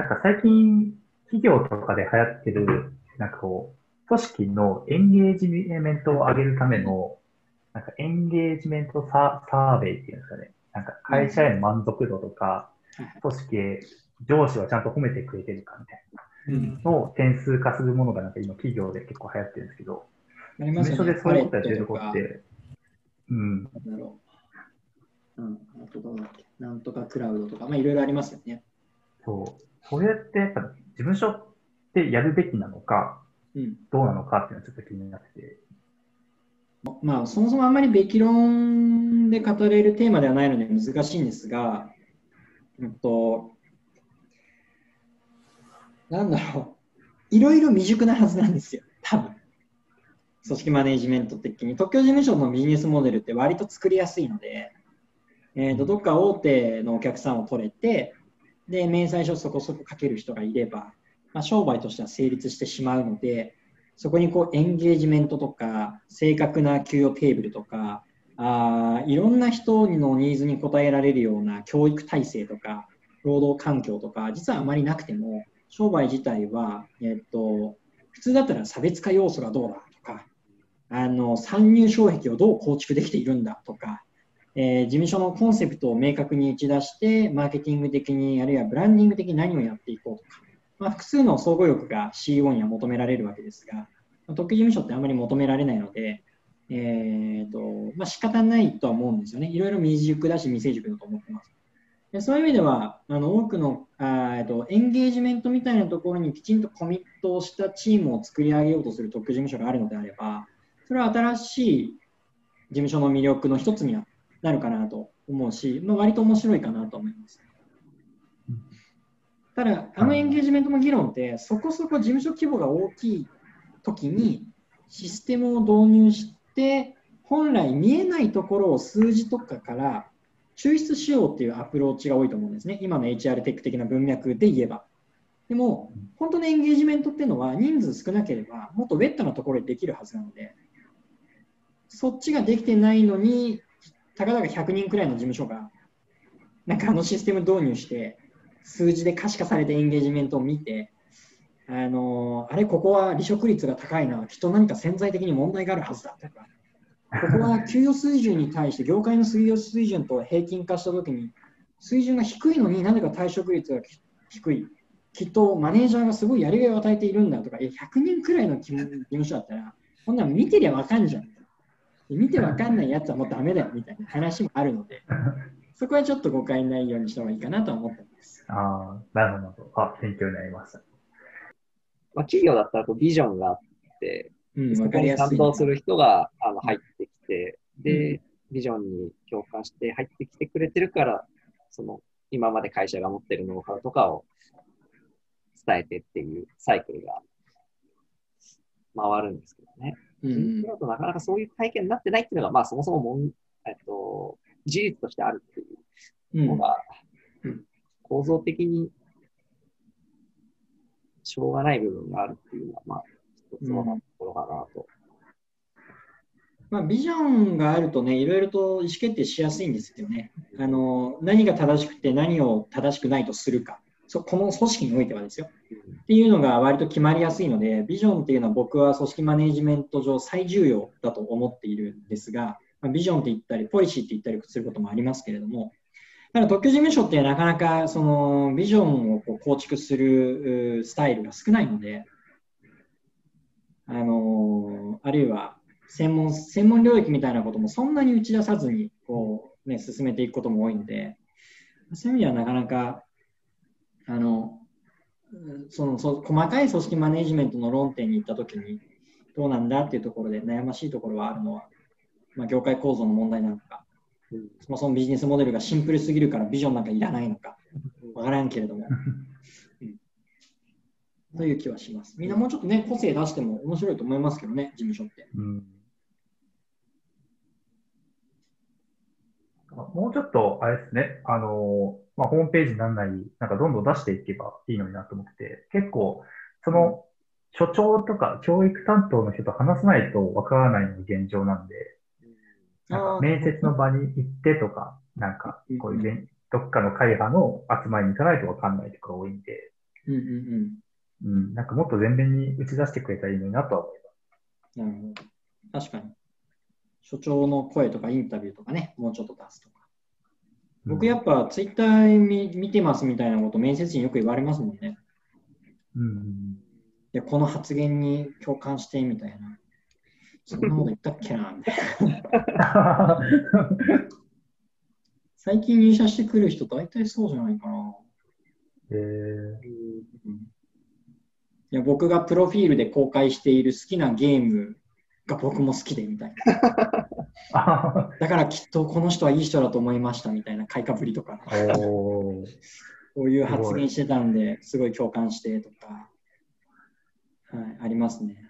なんか最近、企業とかで流行ってる、なんかこう、組織のエンゲージメントを上げるための、なんかエンゲージメントササーベイっていうんですかね。なんか会社への満足度とか、組織へ上司はちゃんと褒めてくれてるかみたいなのを点数化するものがなんか今企業で結構流行ってるんですけど、ありますでそういうことやってるとこって、うん、なんだろう。うん、あとどうだっけなんとかクラウドとか、まあいろいろありますよね。そう。それってやっぱ事務所ってやるべきなのか、うん。どうなのかっていうのはちょっと気になってて。まあ、そもそもあんまりべき論で語れるテーマではないので難しいんですが、うんと、なんだろう、いろいろ未熟なはずなんですよ、多分組織マネジメント的に。特許事務所のビジネスモデルって割と作りやすいので、えー、とどっか大手のお客さんを取れて、で、明細書そこそこ書ける人がいれば、まあ、商売としては成立してしまうので、そこにこうエンゲージメントとか、正確な給与テーブルとか、あいろんな人のニーズに応えられるような教育体制とか、労働環境とか、実はあまりなくても、商売自体は、えっと、普通だったら差別化要素がどうだとか、あの参入障壁をどう構築できているんだとか、えー事務所のコンセプトを明確に打ち出して、マーケティング的に、あるいはブランディング的に何をやっていこうとか、まあ、複数の総合力が CEO には求められるわけですが、特許事務所ってあまり求められないので、えーとまあ、仕方ないとは思うんですよね。いろいろ未熟だし未成熟だと思ってます。でそういう意味では、あの多くのあえっとエンゲージメントみたいなところにきちんとコミットをしたチームを作り上げようとする特許事務所があるのであれば、それは新しい事務所の魅力の一つにはなるかなと思うし、まあ、割と面白いかなと思います。ただ、あのエンゲージメントの議論って、そこそこ事務所規模が大きい時にシステムを導入して、本来見えないところを数字とかから抽出しようっていうアプローチが多いと思うんですね。今の HR テック的な文脈で言えば。でも、本当のエンゲージメントっていうのは人数少なければもっとウェットなところでできるはずなので、そっちができてないのに、たかだか100人くらいの事務所が、なんかあのシステム導入して、数字で可視化されたエンゲージメントを見て、あのあれ、ここは離職率が高いな、きっと何か潜在的に問題があるはずだとか、ここは給与水準に対して業界の給与水準と平均化したときに、水準が低いのになぜか退職率が低い。きっとマネージャーがすごいやりがいを与えているんだとか、100人くらいの事務所だったら、こんなん見てりゃわかんじゃん。見てわかんないやつはもうダメだよみたいな話もあるので、そこはちょっと誤解ないようにした方がいいかなとは思ってます。ああ、なるほど。あ、勉強になりました。まあ、企業だったらこうビジョンがあって、うん、そこにわかりやする人があの入ってきて、で、ビジョンに共感して入ってきてくれてるから、その今まで会社が持ってるノウハウとかを伝えてっていうサイクルが回るんですけどね。うんうん。だとなかなかそういう体験になってないっていうのが、まあそもそももん、えっと、事実としてあるっていううん。のが、うん。構造的にしょうがない部分があるっていうのは、まあ、一つのところかなと。まあ、ビジョンがあるとね、いろいろと意思決定しやすいんですよね。あの何が正しくて何を正しくないとするか、そこの組織においてはですよ。っていうのが割と決まりやすいので、ビジョンっていうのは僕は組織マネジメント上最重要だと思っているんですが、まビジョンって言ったり、ポリシーって言ったりすることもありますけれども、ただ特許事務所ってなかなかそのビジョンをこう構築するスタイルが少ないので、あのあるいは専門専門領域みたいなこともそんなに打ち出さずにこう、ね、進めていくことも多いので、そういう意味ではなかなかあのうんそのそ細かい組織マネジメントの論点に行ったときにどうなんだっていうところで悩ましいところはあるのは、まあ、業界構造の問題なのか、うん。そもそもビジネスモデルがシンプルすぎるからビジョンなんかいらないのかわからんけれども、うん。という気はします。みんなもうちょっとね、個性出しても面白いと思いますけどね、事務所って。うん。もうちょっと、あれですね、あの、まあ、ホームページにならない、なんかどんどん出していけばいいのになと思ってて、結構、その、所長とか教育担当の人と話さないとわからないのが現状なんで、なんか面接の場に行ってとか、なんか、こういう現どっかの会派の集まりに行かないとわかんないとか多いんで、うんうんうん、なんかもっと前面に打ち出してくれたらいいのになとは思いうん。なるほど。確かに。所長の声とかインタビューとかね、もうちょっと出すとか。僕やっぱツイッター見見てますみたいなこと面接時によく言われますもんね。うんうんで、この発言に共感してみたいな。そんなこと言ったっけなみたいな。最近入社してくる人大体そうじゃないかな。えー、いや僕がプロフィールで公開している好きなゲームが僕も好きでみたいな。あ だからきっとこの人はいい人だと思いましたみたいな買いかぶりとか、こういう発言してたんですごい共感してとか、はい、ありますね。